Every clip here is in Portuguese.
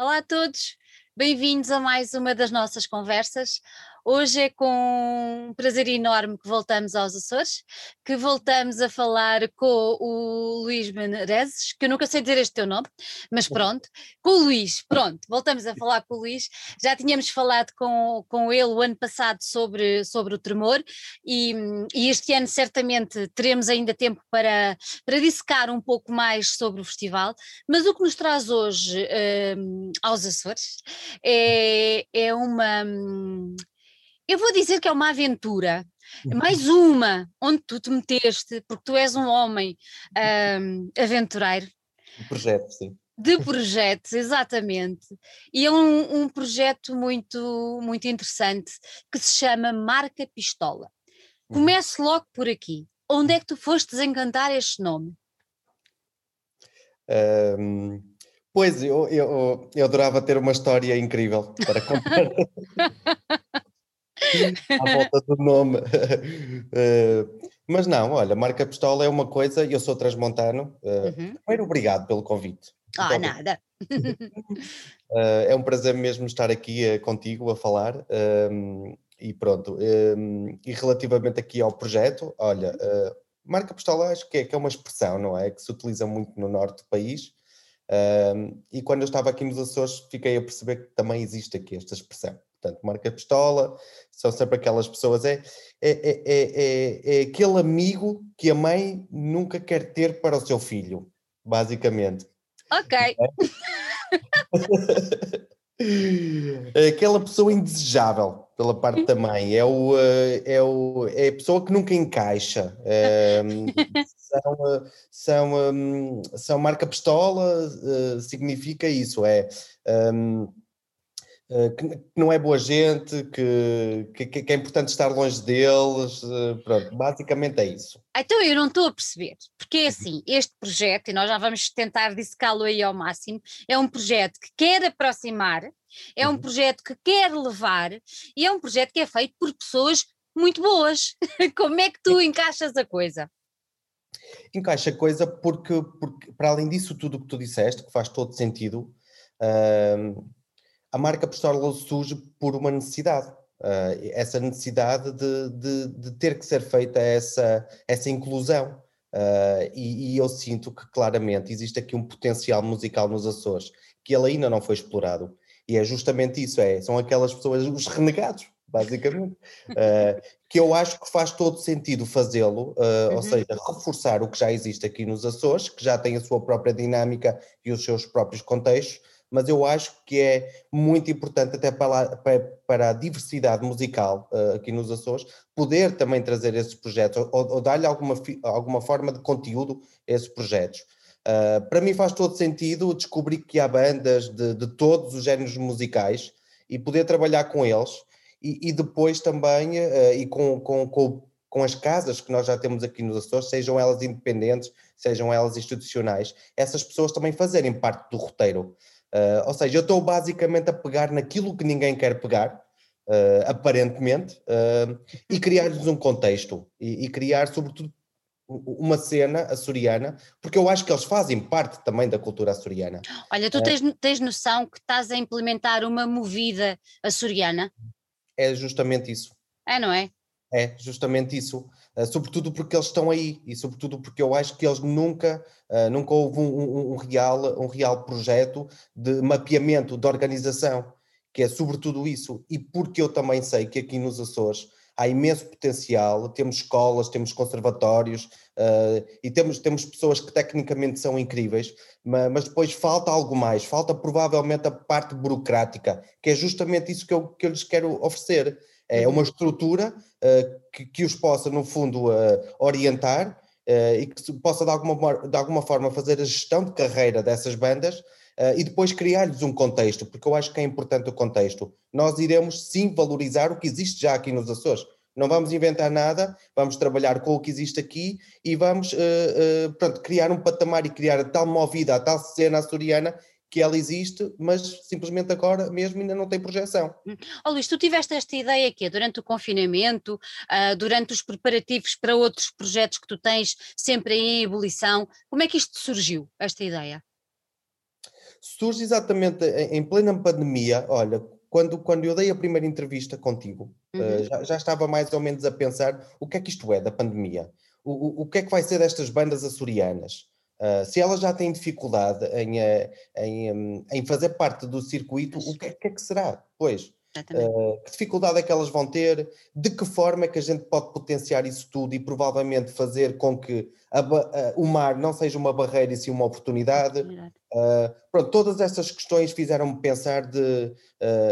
Olá a todos, bem-vindos a mais uma das nossas conversas. Hoje é com um prazer enorme que voltamos aos Açores, que voltamos a falar com o Luís Menezes, que eu nunca sei dizer este teu nome, mas pronto, com o Luís, pronto, voltamos a falar com o Luís. Já tínhamos falado com, com ele o ano passado sobre, sobre o tremor e, e este ano certamente teremos ainda tempo para, para dissecar um pouco mais sobre o festival, mas o que nos traz hoje um, aos Açores é, é uma eu vou dizer que é uma aventura, uhum. mais uma, onde tu te meteste, porque tu és um homem um, aventureiro. De projeto, sim. De projetos, exatamente. E é um, um, projeto muito, muito interessante que se chama Marca Pistola. Uhum. Comece logo por aqui. Onde é que tu foste desencantar este nome? Um, pois, eu, eu, eu adorava ter uma história incrível para contar. à volta do nome. Uh, mas não, olha, marca pistola é uma coisa, eu sou transmontano. Uh, uhum. Primeiro, obrigado pelo convite. Ah, então, nada. uh, é um prazer mesmo estar aqui contigo a falar. e pronto, e relativamente aqui ao projeto, olha, marca pistola acho que é, que é uma expressão, não é? Que se utiliza muito no norte do país. e quando eu estava aqui nos Açores, fiquei a perceber que também existe aqui esta expressão. Portanto, marca pistola, são sempre aquelas pessoas. É, é, é, é, é, aquele amigo que a mãe nunca quer ter para o seu filho, basicamente. Ok. É aquela pessoa indesejável pela parte da mãe, é, o, é, o, é a pessoa que nunca encaixa. É, são, são, são marca pistola, significa isso, é. Um, eh, que, não é boa gente, que, que, que, é importante estar longe deles, eh, pronto, basicamente é isso. Então eu não estou a perceber, porque é assim, este projeto, e nós já vamos tentar dissecá-lo aí ao máximo, é um projeto que quer aproximar, é um uhum. projeto que quer levar, e é um projeto que é feito por pessoas muito boas. Como é que tu encaixas a coisa? Encaixa a coisa porque, porque para além disso tudo o que tu disseste, que faz todo sentido, a marca Pistola surge por uma necessidade. Uh, essa necessidade de, de, de, ter que ser feita essa, essa inclusão. Uh, e, e, eu sinto que claramente existe aqui um potencial musical nos Açores que ele ainda não foi explorado. E é justamente isso, é, são aquelas pessoas, os renegados, basicamente, uh, que eu acho que faz todo sentido fazê-lo, uh, uhum. ou seja, reforçar o que já existe aqui nos Açores, que já tem a sua própria dinâmica e os seus próprios contextos, mas eu acho que é muito importante até para, para, a diversidade musical uh, aqui nos Açores, poder também trazer esses projetos ou, ou dar-lhe alguma, alguma forma de conteúdo a esses projetos. Uh, para mim faz todo sentido descobrir que há bandas de, de todos os géneros musicais e poder trabalhar com eles e, e depois também, uh, e com, com, com, com as casas que nós já temos aqui nos Açores, sejam elas independentes, sejam elas institucionais, essas pessoas também fazerem parte do roteiro. Uh, ou seja, eu estou basicamente a pegar naquilo que ninguém quer pegar, uh, aparentemente, uh, e criar-lhes um contexto e, e, criar, sobretudo, uma cena açoriana, porque eu acho que eles fazem parte também da cultura açoriana. Olha, tu tens, tens noção que estás a implementar uma movida açoriana? É justamente isso. É, não é? É justamente isso. Uh, sobretudo porque eles estão aí e sobretudo porque eu acho que eles nunca, uh, nunca houve um, um, um, real, um real projeto de mapeamento, de organização, que é sobretudo isso. E porque eu também sei que aqui nos Açores há imenso potencial, temos escolas, temos conservatórios uh, e temos, temos pessoas que tecnicamente são incríveis, mas, mas, depois falta algo mais, falta provavelmente a parte burocrática, que é justamente isso que eu, que eu lhes quero oferecer é uma estrutura uh, que, que, os possa, no fundo, uh, orientar uh, e que possa, de alguma, de alguma forma, fazer a gestão de carreira dessas bandas e depois criar-lhes um contexto, porque eu acho que é importante o contexto. Nós iremos, sim, valorizar o que existe já aqui nos Açores. Não vamos inventar nada, vamos trabalhar com o que existe aqui e vamos pronto, criar um patamar e criar a tal movida, a tal cena açoriana que ela existe, mas simplesmente agora mesmo ainda não tem projeção. Oh, Luís, tu tiveste esta ideia aqui durante o confinamento, uh, durante os preparativos para outros projetos que tu tens sempre em ebulição, como é que isto surgiu, esta ideia? Surge exatamente em plena pandemia, olha, quando, quando eu dei a primeira entrevista contigo, uhum. uh, já, já, estava mais ou menos a pensar o que é que isto é da pandemia, o, o, o que é que vai ser destas bandas açorianas, uh, se elas já têm dificuldade em, em, em, fazer parte do circuito, o que é, que, é que será? Pois, Uh, que dificuldade é que elas vão ter? De que forma é que a gente pode potenciar isso tudo e provavelmente fazer com que a, uh, o mar não seja uma barreira e sim uma oportunidade? Uh, pronto, todas essas questões fizeram-me pensar de,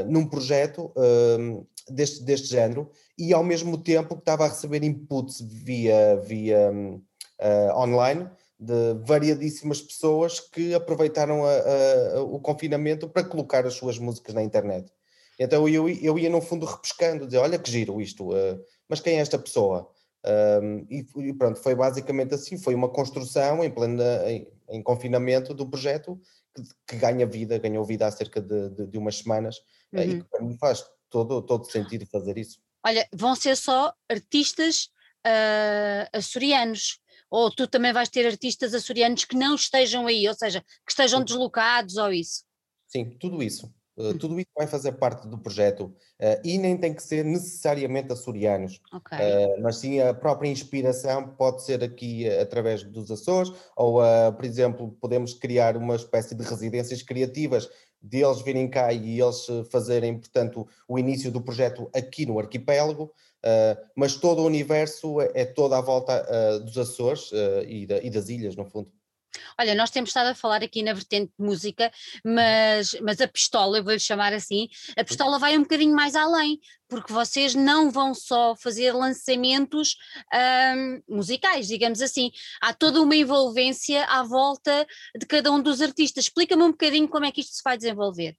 num projeto deste, deste género e ao mesmo tempo que estava a receber inputs via, via online de variadíssimas pessoas que aproveitaram a, a, o confinamento para colocar as suas músicas na internet. Então eu, eu ia no fundo repescando, dizer, olha que giro isto, uh, mas quem é esta pessoa? Um, e, e, pronto, foi basicamente assim, foi uma construção em plena, em, em confinamento do projeto que, que, ganha vida, ganhou vida há cerca de, de, de umas semanas uhum. uh, e que para mim faz todo, todo sentido fazer isso. Olha, vão ser só artistas uh, açorianos, ou tu também vais ter artistas açorianos que não estejam aí, ou seja, que estejam deslocados ou isso? Sim, tudo isso. Uh, tudo isso vai fazer parte do projeto uh, e nem tem que ser necessariamente açorianos, okay. uh, mas sim a própria inspiração pode ser aqui através dos Açores, ou, por exemplo, podemos criar uma espécie de residências criativas deles virem cá e eles fazerem, portanto, o início do projeto aqui no arquipélago, mas todo o universo é, é toda à volta dos Açores e, da, e das ilhas, no fundo. Olha, nós temos estado a falar aqui na vertente de música, mas, mas a pistola, eu vou-lhe chamar assim, a pistola vai um bocadinho mais além, porque vocês não vão só fazer lançamentos um, musicais, digamos assim, há toda uma envolvência à volta de cada um dos artistas. Explica-me um bocadinho como é que isto se vai desenvolver.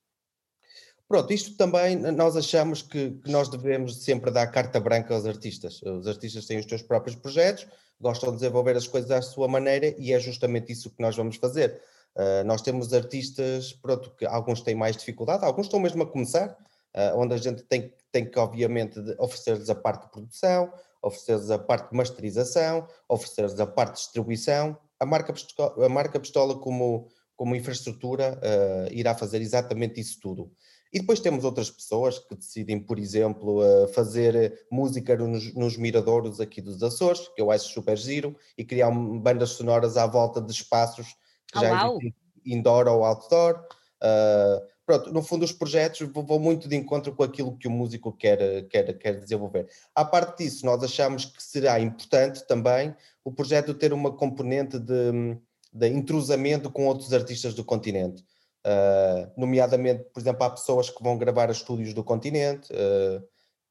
Pronto, isto também nós achamos que, que, nós devemos sempre dar carta branca aos artistas. Os artistas têm os seus próprios projetos, gostam de desenvolver as coisas à sua maneira e é justamente isso que nós vamos fazer. Uh, nós temos artistas, pronto, que alguns têm mais dificuldade, alguns estão mesmo a começar, uh, onde a gente tem, tem que, obviamente, oferecer-lhes a parte de produção, oferecer-lhes a parte de masterização, oferecer-lhes a parte de distribuição. A marca Pistola, a marca Pistola como, como infraestrutura, uh, irá fazer exatamente isso tudo. E depois temos outras pessoas que decidem, por exemplo, fazer música nos, nos miradouros aqui dos Açores, que eu acho super giro, e criar bandas sonoras à volta de espaços que oh, já existem indoor ou outdoor. Uh, pronto, no fundo os projetos vão muito de encontro com aquilo que o músico quer, quer, quer desenvolver. À parte disso, nós achamos que será importante também o projeto ter uma componente de, de intrusamento com outros artistas do continente. Uh, nomeadamente, por exemplo, há pessoas que vão gravar estúdios do continente uh,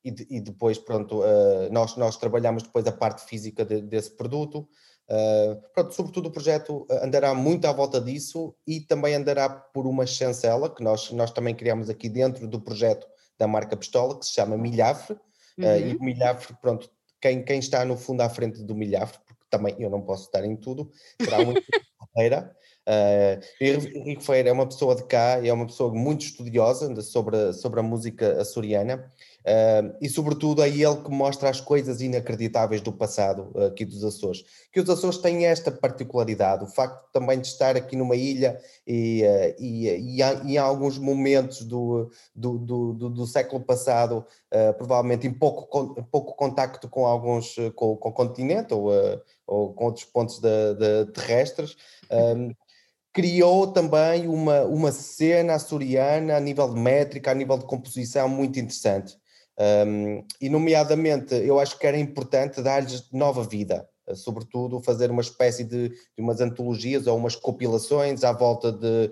e, de, e, depois, pronto, uh, nós, nós trabalhamos depois a parte física de, desse produto. pronto, sobretudo o projeto andará muito à volta disso e também andará por uma chancela que nós, nós também criamos aqui dentro do projeto da marca Pistola, que se chama Milhafre. Uhum. e o Milhafre, pronto, quem, quem está no fundo à frente do Milhafre, porque também eu não posso estar em tudo, será uma carreira. Uh, Henrique Feira é uma pessoa de cá, é uma pessoa muito estudiosa sobre, sobre a música açoriana uh, e, sobretudo, é ele que mostra as coisas inacreditáveis do passado uh, aqui dos Açores. Que os Açores têm esta particularidade, o facto também de estar aqui numa ilha e, e, e, e alguns momentos do, do, do, do, do século passado, provavelmente em pouco, pouco contacto com alguns, com, com o continente ou, ou com outros pontos de, de terrestres criou também uma, uma cena açoriana a nível de métrica, a nível de composição muito interessante. Um, e, nomeadamente, eu acho que era importante dar-lhes nova vida, sobretudo fazer uma espécie de, de, umas antologias ou umas compilações à volta de,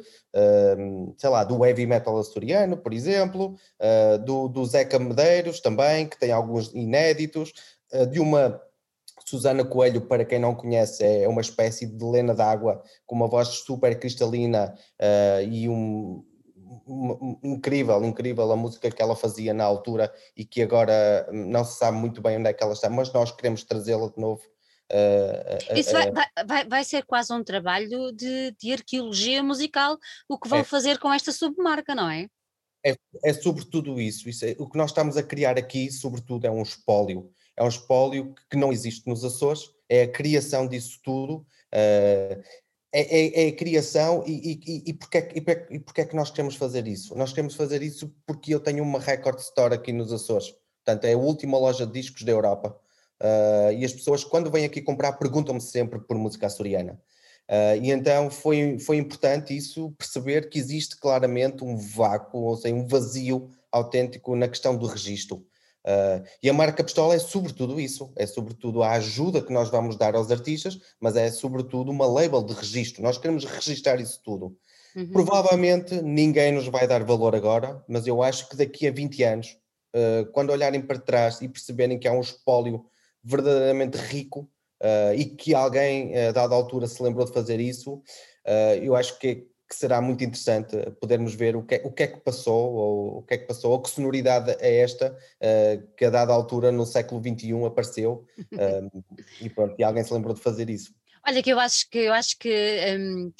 um, sei lá, do heavy metal açoriano, por exemplo, uh, do, do Zeca Medeiros também, que tem alguns inéditos, uh, de uma Susana Coelho, para quem não conhece, é uma espécie de Lena d'água com uma voz super cristalina uh, e um, um, incrível, incrível a música que ela fazia na altura e que agora não se sabe muito bem onde é que ela está, mas nós queremos trazê-la de novo. Uh, Isso vai, vai, vai, ser quase um trabalho de, de arqueologia musical, o que vão é. fazer com esta submarca, não é? É, é sobretudo isso, isso é, o que nós estamos a criar aqui, sobretudo, é um espólio é um espólio que não existe nos Açores, é a criação disso tudo. Uh, é, é, é, a criação e, e, e, porque é, e, porque é que nós queremos fazer isso? Nós queremos fazer isso porque eu tenho uma record store aqui nos Açores. Portanto, é a última loja de discos da Europa. Uh, e as pessoas, quando vêm aqui comprar, perguntam-me sempre por música açoriana. Uh, e então foi, foi importante isso, perceber que existe claramente um vácuo, ou seja, um vazio autêntico na questão do registro. Uh, e a marca Pistola é sobretudo isso, é sobretudo a ajuda que nós vamos dar aos artistas, mas é sobretudo uma label de registro. Nós queremos registrar isso tudo. Uhum. Provavelmente ninguém nos vai dar valor agora, mas eu acho que daqui a 20 anos, uh, quando olharem para trás e perceberem que há um espólio verdadeiramente rico uh, e que alguém, a dada altura, se lembrou de fazer isso, eu acho que que será muito interessante podermos ver o que, é, o que é que passou, ou o que é que passou, ou que sonoridade é esta, uh, que a dada altura no século XXI apareceu, uh, e pronto, e alguém se lembrou de fazer isso. Olha, que eu acho que eu acho que um,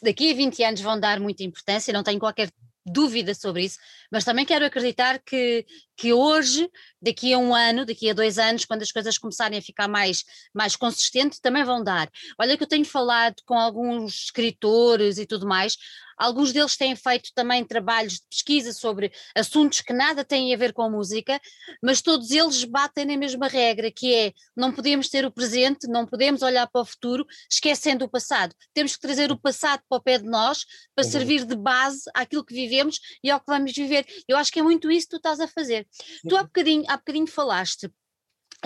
daqui a 20 anos vão dar muita importância, não tenho qualquer dúvida sobre isso, mas também quero acreditar que, que hoje, daqui a um ano, daqui a dois anos, quando as coisas começarem a ficar mais, mais consistentes, também vão dar. Olha que eu tenho falado com alguns escritores e tudo mais, Alguns deles têm feito também trabalhos de pesquisa sobre assuntos que nada têm a ver com a música, mas todos eles batem na mesma regra, que é não podemos ter o presente, não podemos olhar para o futuro esquecendo o passado. Temos que trazer o passado para o pé de nós para uhum. servir de base àquilo que vivemos e ao que vamos viver. Eu acho que é muito isso que tu estás a fazer. Tu há bocadinho, há bocadinho falaste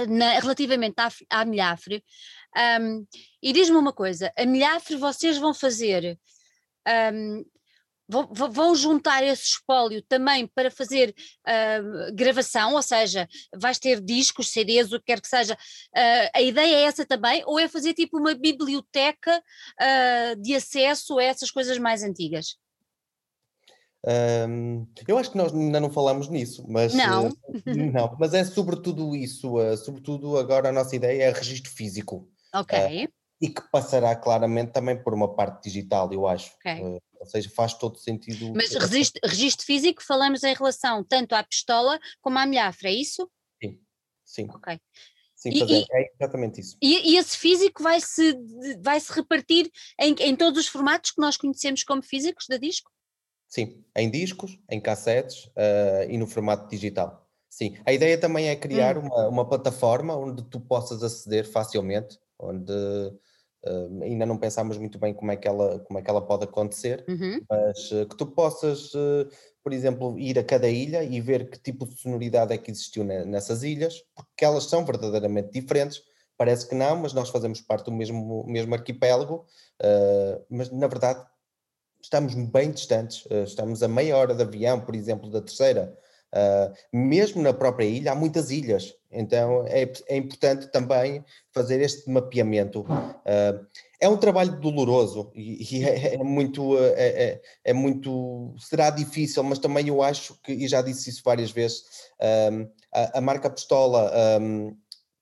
na, relativamente à, à milhafre, um, e diz-me uma coisa: a milhafre vocês vão fazer um, vão juntar esse espólio também para fazer uh, gravação, ou seja, vais ter discos, CDs, o que quer que seja. Uh, a ideia é essa também, ou é fazer tipo uma biblioteca uh, de acesso a essas coisas mais antigas? Um, eu acho que nós ainda não falamos nisso, mas não, não mas é sobretudo isso, sobretudo agora a nossa ideia é registro físico. Ok e que passará claramente também por uma parte digital, eu acho. Okay. Uh, ou seja, faz todo sentido. Mas registro, registro, físico falamos em relação tanto à pistola como à milhafra, é isso? Sim, sim. Ok. Sim, e, é exatamente isso. E, e, esse físico vai se, vai -se repartir em, em todos os formatos que nós conhecemos como físicos da disco? Sim, em discos, em cassetes uh, e no formato digital. Sim, a ideia também é criar hum. uma, uma plataforma onde tu possas aceder facilmente, onde Uh, ainda não pensámos muito bem como é que ela, como é que ela pode acontecer, uhum. mas uh, que tu possas, por exemplo, ir a cada ilha e ver que tipo de sonoridade é que existiu nessas ilhas, porque elas são verdadeiramente diferentes. Parece que não, mas nós fazemos parte do mesmo, mesmo arquipélago, mas na verdade estamos bem distantes, estamos a meia hora de avião, por exemplo, da terceira. mesmo na própria ilha, há muitas ilhas, então é, é importante também fazer este mapeamento. Uh, é um trabalho doloroso e, e é, é, muito, é, é, é, muito, será difícil, mas também eu acho que, e já disse isso várias vezes, a, a, marca Pistola um,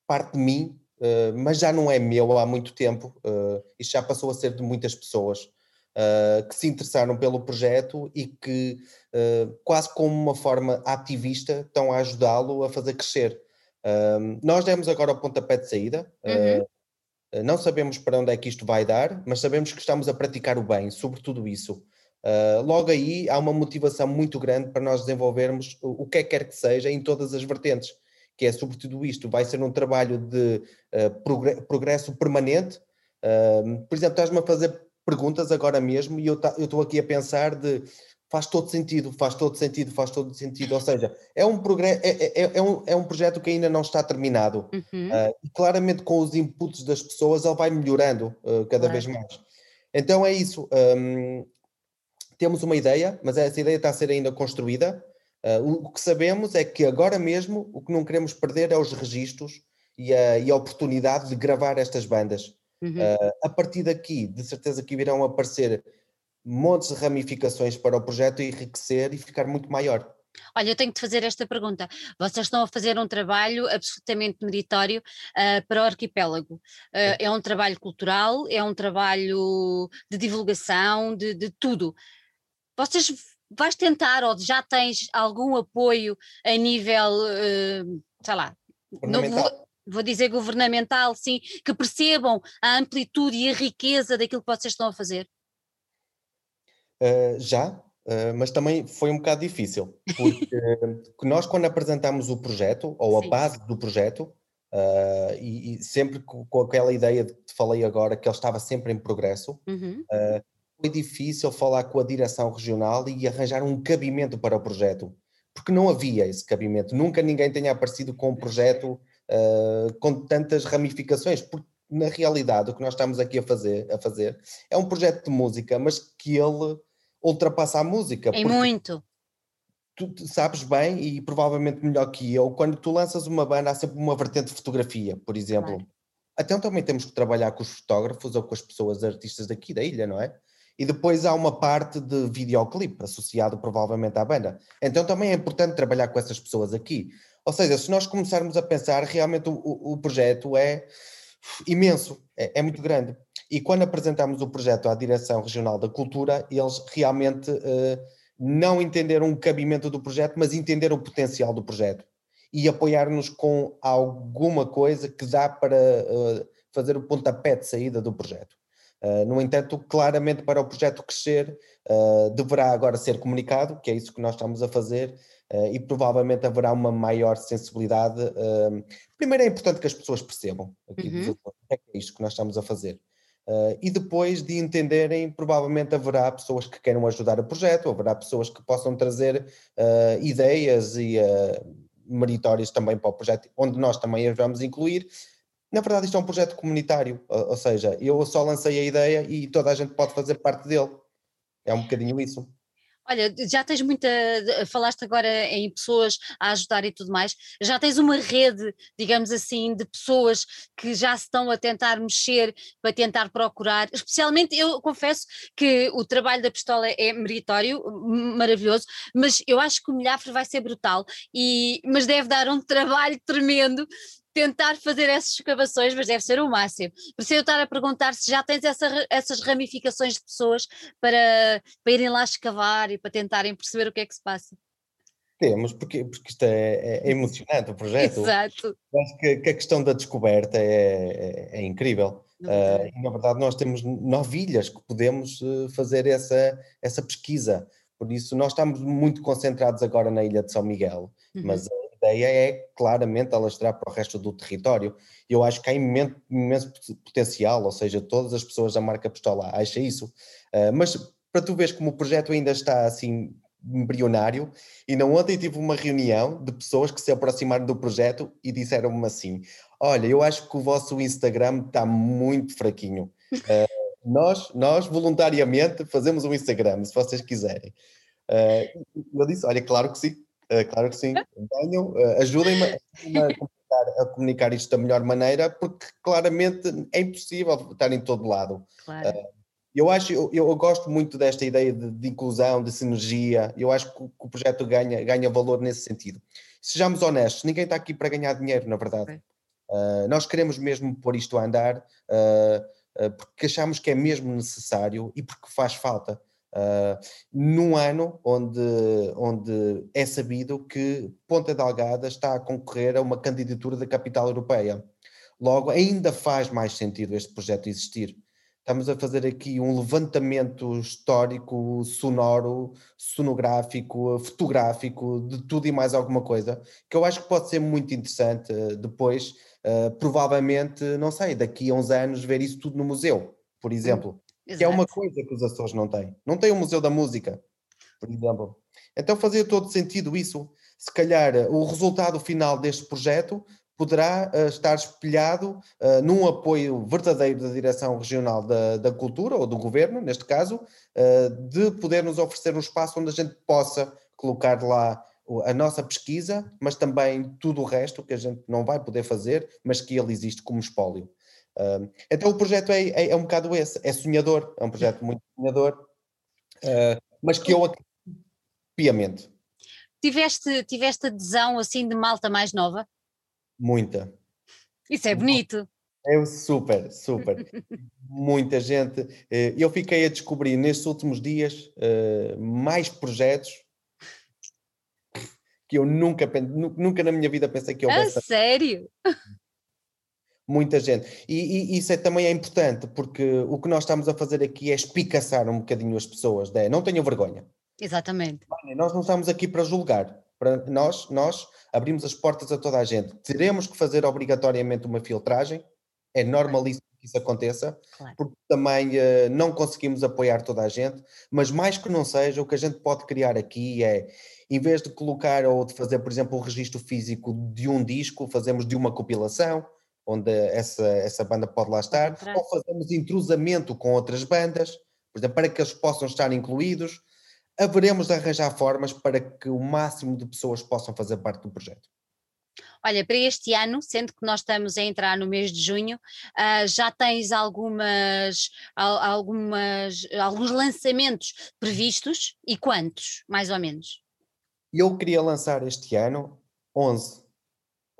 parte de mim, uh, mas já não é meu há muito tempo, uh, isto já passou a ser de muitas pessoas. Uh, que se interessaram pelo projeto e que, uh, quase como uma forma ativista, estão a ajudá-lo a fazer crescer. Um, nós demos agora o pontapé de saída. Uhum. Uh, não sabemos para onde é que isto vai dar, mas sabemos que estamos a praticar o bem, sobretudo isso. Uh, logo aí há uma motivação muito grande para nós desenvolvermos o, o que é que quer que seja em todas as vertentes, que é sobretudo isto, vai ser um trabalho de uh, progresso permanente. Uh, por exemplo, estás-me a fazer perguntas agora mesmo e eu estou aqui a pensar de faz todo sentido, faz todo sentido, faz todo sentido. Ou seja, é um, é, é, é, é um, é um projeto que ainda não está terminado. Uhum. Uh, e claramente com os inputs das pessoas ele vai melhorando uh, cada claro. vez mais. Então é isso. Um, temos uma ideia, mas essa ideia está a ser ainda construída. Uh, o, que sabemos é que agora mesmo o que não queremos perder é os registros e a, e a oportunidade de gravar estas bandas. Uhum. a partir daqui, de certeza que irão aparecer montes de ramificações para o projeto enriquecer e ficar muito maior. Olha, eu tenho que te fazer esta pergunta. Vocês estão a fazer um trabalho absolutamente meritório uh, para o arquipélago. Uh, é um trabalho cultural, é um trabalho de divulgação, de, de tudo. Vocês vais tentar ou já tens algum apoio a nível, uh, sei lá, não vou, dizer governamental, sim, que percebam a amplitude e a riqueza daquilo que vocês estão a fazer? Uh, já, uh, mas também foi um bocado difícil, porque nós quando apresentamos o projeto, ou sim. a base do projeto, uh, e, e, sempre com, com, aquela ideia de que te falei agora, que ele estava sempre em progresso, uhum. foi difícil falar com a direção regional e arranjar um cabimento para o projeto, porque não havia esse cabimento, nunca ninguém tenha aparecido com um projeto uh, com tantas ramificações, porque na realidade o que nós estamos aqui a fazer, a fazer é um projeto de música, mas que ele ultrapassa a música. Em muito. Tu, sabes bem, e provavelmente melhor que eu, quando tu lanças uma banda há sempre uma vertente de fotografia, por exemplo. Claro. Então também temos que trabalhar com os fotógrafos ou com as pessoas artistas daqui da ilha, não é? E depois há uma parte de videoclipe associado provavelmente à banda. Então também é importante trabalhar com essas pessoas aqui. Ou seja, se nós começarmos a pensar, realmente o, o projeto é imenso, é, é, muito grande. E quando apresentamos o projeto à Direção Regional da Cultura, eles realmente uh, não entenderam o cabimento do projeto, mas entenderam o potencial do projeto e apoiar-nos com alguma coisa que dá para uh, fazer o pontapé de saída do projeto. Uh, no entanto, claramente para o projeto crescer, deverá agora ser comunicado, que é isso que nós estamos a fazer, uh, e provavelmente haverá uma maior sensibilidade. Uh, primeiro é importante que as pessoas percebam aqui uhum. o é que é isto que nós estamos a fazer. Uh, e depois de entenderem, provavelmente haverá pessoas que queiram ajudar o projeto, haverá pessoas que possam trazer ideias e meritórias também para o projeto, onde nós também as vamos incluir. Na verdade, isto é um projeto comunitário, ou, ou seja, eu só lancei a ideia e toda a gente pode fazer parte dele. É um bocadinho isso. Olha, já tens muita. Falaste agora em pessoas a ajudar e tudo mais. Já tens uma rede, digamos assim, de pessoas que já se estão a tentar mexer para tentar procurar. Especialmente, eu confesso que o trabalho da pistola é meritório, maravilhoso, mas eu acho que o milhafre vai ser brutal. E, mas deve dar um trabalho tremendo tentar fazer essas escavações, mas deve ser o máximo. Por isso eu estar a perguntar se já tens essa, essas ramificações de pessoas para, para irem lá escavar e para tentarem perceber o que é que se passa. Temos, porque, porque isto é, é, é emocionante o projeto. Exato. Acho que, que, a questão da descoberta é, é, é incrível. Uh, na verdade, nós temos novilhas que podemos uh, fazer essa, essa pesquisa. Por isso, nós estamos muito concentrados agora na Ilha de São Miguel, uhum. mas ideia é claramente alastrar para o resto do território. Eu acho que há imenso, imenso potencial, ou seja, todas as pessoas da marca Pistola acham isso. Uh, mas para tu veres como o projeto ainda está assim embrionário, e não ontem tive uma reunião de pessoas que se aproximaram do projeto e disseram-me assim: Olha, eu acho que o vosso Instagram está muito fraquinho. Uh, nós, nós, voluntariamente, fazemos um Instagram, se vocês quiserem. Uh, eu disse: Olha, claro que sim, claro que sim. Venham, uh, ajudem-me a, comunicar, a comunicar isto da melhor maneira, porque claramente é impossível estar em todo lado. Claro. Uh, eu acho, eu, eu, gosto muito desta ideia de, de, inclusão, de sinergia. Eu acho que, que, o projeto ganha, ganha valor nesse sentido. Sejamos honestos, ninguém está aqui para ganhar dinheiro, na verdade. Uh, nós queremos mesmo pôr isto a andar uh, uh, porque achamos que é mesmo necessário e porque faz falta. Uh, num ano onde, onde é sabido que Ponta Delgada está a concorrer a uma candidatura da capital europeia. Logo, ainda faz mais sentido este projeto existir. Estamos a fazer aqui um levantamento histórico, sonoro, sonográfico, fotográfico, de tudo e mais alguma coisa, que eu acho que pode ser muito interessante depois, uh, provavelmente, não sei, daqui a uns anos, ver isso tudo no museu, por exemplo. Exato. que é uma coisa que os Açores não têm. Não tem o Museu da Música, por exemplo. Então fazia todo sentido isso. Se calhar o resultado final deste projeto poderá uh, estar espelhado uh, num apoio verdadeiro da Direção Regional da, da Cultura, ou do Governo, neste caso, uh, de poder nos oferecer um espaço onde a gente possa colocar lá a nossa pesquisa, mas também tudo o resto que a gente não vai poder fazer, mas que ele existe como espólio então o projeto é, é, é, um bocado esse, é sonhador, é um projeto muito sonhador, uh, mas que eu acredito piamente. Tiveste, tiveste adesão assim de malta mais nova? Muita. Isso é bonito. É super, super. Muita gente. Eh, eu fiquei a descobrir nestes últimos dias uh, mais projetos que eu nunca, nunca na minha vida pensei que houvesse. Ah, sério? Muita gente. E, e, isso é, também é importante, porque o que nós estamos a fazer aqui é espicaçar um bocadinho as pessoas, né? não tenham vergonha. Exatamente. Nós não estamos aqui para julgar, para nós, nós abrimos as portas a toda a gente. Teremos que fazer obrigatoriamente uma filtragem, é normalíssimo que isso aconteça, claro. porque também uh, não conseguimos apoiar toda a gente, mas mais que não seja, o que a gente pode criar aqui é, em vez de colocar ou de fazer, por exemplo, o registro físico de um disco, fazemos de uma compilação, onde essa, essa banda pode lá estar, ou fazemos intrusamento com outras bandas, exemplo, para que eles possam estar incluídos. Haveremos de arranjar formas para que o máximo de pessoas possam fazer parte do projeto. Olha, para este ano, sendo que nós estamos a entrar no mês de junho, uh, já tens algumas, algumas, alguns lançamentos previstos e quantos, mais ou menos? Eu queria lançar este ano 11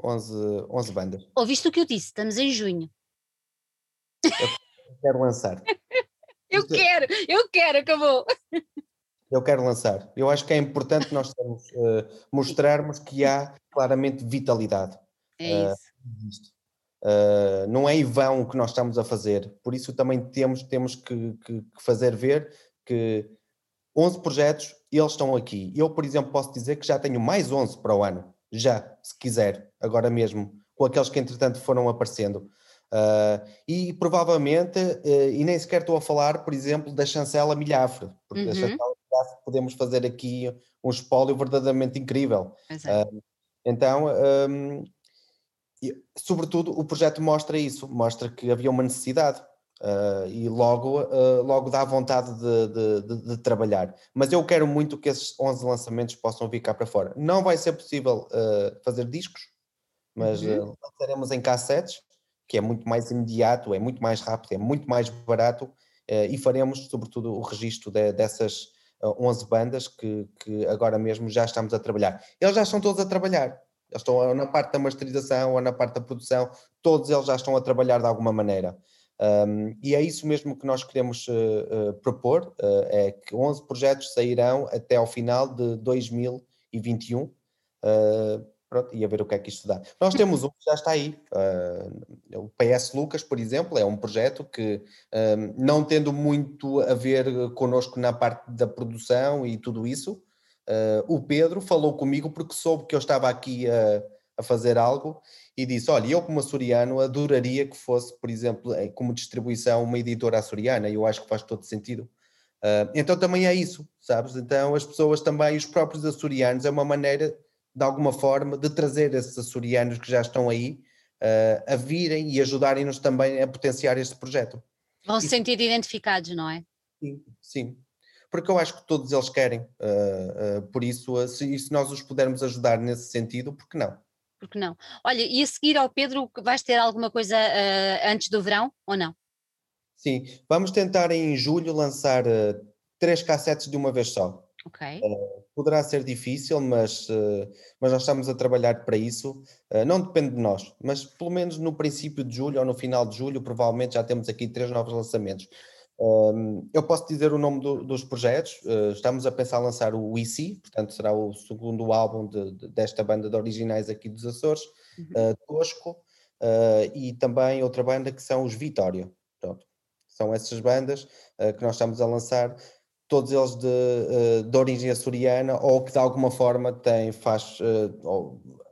11, 11 bandas. Ouviste o que eu disse? Estamos em junho. Eu quero lançar. eu Isto... quero, eu quero, acabou. Eu quero lançar. Eu acho que é importante nós termos, uh, mostrarmos que há claramente vitalidade. É isso. Uh, não é em vão o que nós estamos a fazer. Por isso também temos, temos que, que, que fazer ver que 11 projetos, eles estão aqui. Eu, por exemplo, posso dizer que já tenho mais 11 para o ano já, se quiser, agora mesmo, com aqueles que entretanto foram aparecendo. Uh, e provavelmente, uh, e nem sequer estou a falar, por exemplo, da chancela Milhafre, porque uhum. a chancela Milhafre podemos fazer aqui um espólio verdadeiramente incrível. Uh, então, um, e, sobretudo, o projeto mostra isso, mostra que havia uma necessidade. E logo, logo dá vontade de, de, de, de, trabalhar. Mas eu quero muito que esses 11 lançamentos possam vir cá para fora. Não vai ser possível fazer discos, mas uhum. lançaremos em cassetes, que é muito mais imediato, é muito mais rápido, é muito mais barato, e faremos, sobretudo, o registro de, dessas 11 bandas que, que agora mesmo já estamos a trabalhar. Eles já estão todos a trabalhar. Eles estão na parte da masterização ou na parte da produção, todos eles já estão a trabalhar de alguma maneira. Um, e é isso mesmo que nós queremos uh, uh, propor, uh, é que 11 projetos sairão até ao final de 2021, pronto, e a ver o que é que isto dá. Nós temos um que já está aí, o PS Lucas, por exemplo, é um projeto que, um, não tendo muito a ver connosco na parte da produção e tudo isso, o Pedro falou comigo porque soube que eu estava aqui a a fazer algo e disse: Olha, eu como açoriano adoraria que fosse, por exemplo, como distribuição, uma editora açoriana, eu acho que faz todo sentido. Uh, então também é isso, sabes? Então as pessoas também, os próprios açorianos, é uma maneira, de alguma forma, de trazer esses açorianos que já estão aí uh, a virem e ajudarem-nos também a potenciar este projeto. Vão se sentir identificados, não é? Sim, sim. Porque eu acho que todos eles querem. Uh, por isso, se, se nós os pudermos ajudar nesse sentido, por que não? porque não? Olha, e a seguir ao Pedro, vais ter alguma coisa uh, antes do verão ou não? Sim, vamos tentar em julho lançar uh, três cassetes de uma vez só. Ok. Uh, poderá ser difícil, mas, mas nós estamos a trabalhar para isso. não depende de nós, mas pelo menos no princípio de julho ou no final de julho, provavelmente já temos aqui três novos lançamentos. Um, eu posso dizer o nome do, dos projetos. Uh, estamos a pensar lançar o IC, portanto, será o segundo álbum de, de, desta banda de originais aqui dos Açores, uhum. uh, Tosco, e também outra banda que são os Vitória. Pronto. São essas bandas que nós estamos a lançar, todos eles de, de origem açoriana ou que de alguma forma têm, faz,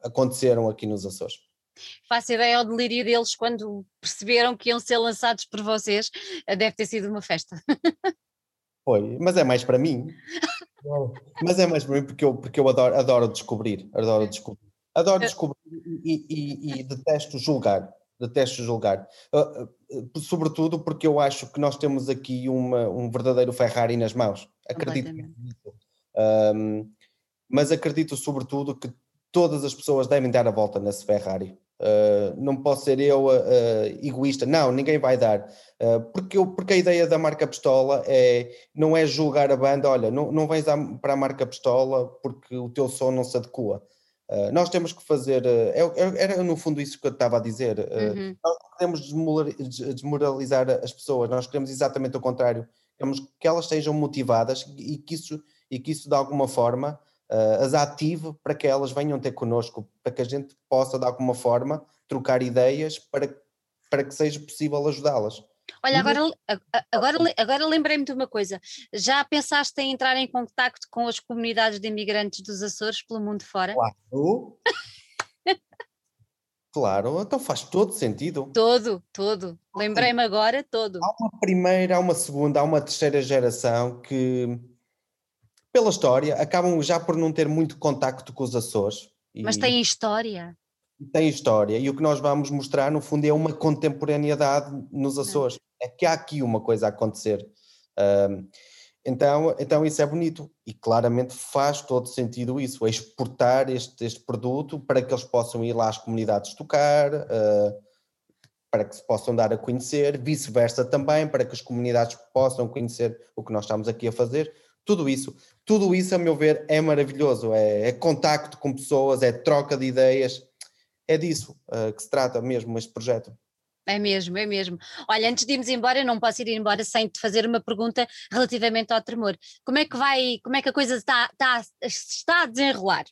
aconteceram aqui nos Açores faço ideia ao delírio deles quando perceberam que iam ser lançados por vocês. Eh, deve ter sido uma festa. Foi, mas é mais para mim. mas é mais para mim porque eu, porque eu adoro, adoro descobrir. Adoro descobrir. Adoro descobrir e, e, e detesto julgar. Detesto julgar. Uh, uh, sobretudo porque eu acho que nós temos aqui uma, um verdadeiro Ferrari nas mãos. Acredito nisso. Um, mas acredito sobretudo que todas as pessoas devem dar a volta nesse Ferrari. Uh, não posso ser eu uh, egoísta, não, ninguém vai dar, uh, porque, eu, porque a ideia da marca Pistola é, não é julgar a banda, olha, não, não vais para a marca Pistola porque o teu som não se adequa. Nós temos que fazer, é, era no fundo isso que eu estava a dizer, uhum. nós não queremos desmoralizar as pessoas, nós queremos exatamente o contrário, queremos que elas sejam motivadas e que isso, e que isso de alguma forma uh, as ative para que elas venham ter connosco, para que a gente possa de alguma forma trocar ideias para para que seja possível ajudá-las. Olha, agora, agora, agora lembrei-me de uma coisa. Já pensaste em entrar em contacto com as comunidades de imigrantes dos Açores pelo mundo fora? Claro. claro, então faz todo sentido. Todo, todo. Lembrei-me agora, todo. Há uma primeira, há uma segunda, há uma terceira geração que, pela história, acabam já por não ter muito contacto com os Açores. Mas têm história tem história e o que nós vamos mostrar no fundo é uma contemporaneidade nos Açores. É que há aqui uma coisa a acontecer. Um, então, então isso é bonito e claramente faz todo sentido isso, exportar este, este produto para que eles possam ir lá às comunidades tocar, uh, para que se possam dar a conhecer, vice-versa também, para que as comunidades possam conhecer o que nós estamos aqui a fazer. Tudo isso, tudo isso, a meu ver, é maravilhoso. É, é contacto com pessoas, é troca de ideias é disso uh, que se trata mesmo este projeto. É mesmo, é mesmo. Olha, antes de irmos embora, eu não posso ir embora sem te fazer uma pergunta relativamente ao tremor. Como é que vai, como é que a coisa está, está, está a desenrolar?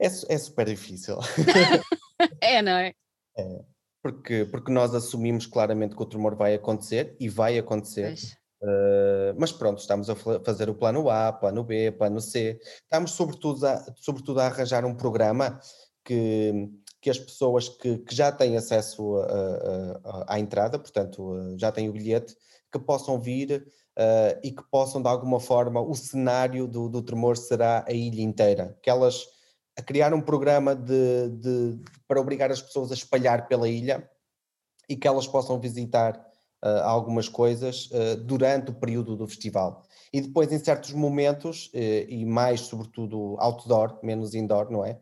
É, é super difícil. é, não é? É, porque, porque nós assumimos claramente que o tremor vai acontecer e vai acontecer. Uh, mas pronto, estamos a fazer o plano A, plano B, plano C. Estamos sobretudo a, sobretudo a arranjar um programa que, que as pessoas que, que já têm acesso à entrada, portanto, já têm o bilhete, que possam vir uh, e que possam, de alguma forma, o cenário do, do tremor será a ilha inteira. Que elas a criar um programa de, de, para obrigar as pessoas a espalhar pela ilha e que elas possam visitar uh, algumas coisas uh, durante o período do festival. E depois, em certos momentos, e mais sobretudo outdoor, menos indoor, não é?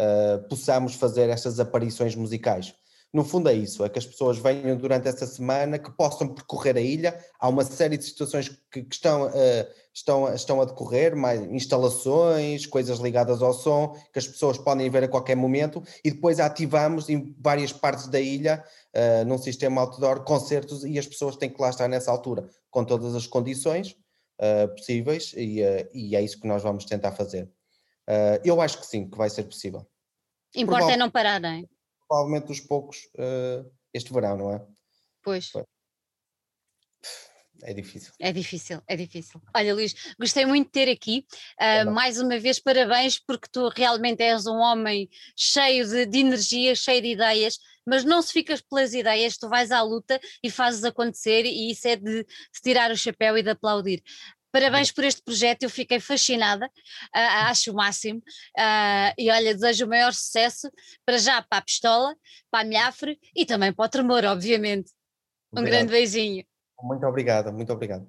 Uh, possamos fazer estas aparições musicais. No fundo é isso, é que as pessoas venham durante essa semana, que possam percorrer a ilha. Há uma série de situações que, que estão, uh, estão, estão a decorrer, mais instalações, coisas ligadas ao som, que as pessoas podem ver a qualquer momento, e depois ativamos em várias partes da ilha, uh, num sistema outdoor, concertos, e as pessoas têm que lá estar nessa altura, com todas as condições uh, possíveis, e, e é isso que nós vamos tentar fazer. Eu acho que sim, que vai ser possível. Importa é não parar, não é? Provavelmente dos poucos uh, este verão, não é? Pois. É difícil. É difícil, é difícil. Olha, Luís, gostei muito de ter aqui. Uh, mais uma vez, parabéns, porque tu realmente és um homem cheio de, de energia, cheio de ideias, mas não se ficas pelas ideias, tu vais à luta e fazes acontecer, e isso é de, de tirar o chapéu e de aplaudir. Parabéns por este projeto, eu fiquei fascinada, uh, acho o máximo. Uh, e olha, desejo o maior sucesso para já para a pistola, para a Milhafre e também para o tremor, obviamente. Um grande beijinho. Muito obrigado, muito obrigado.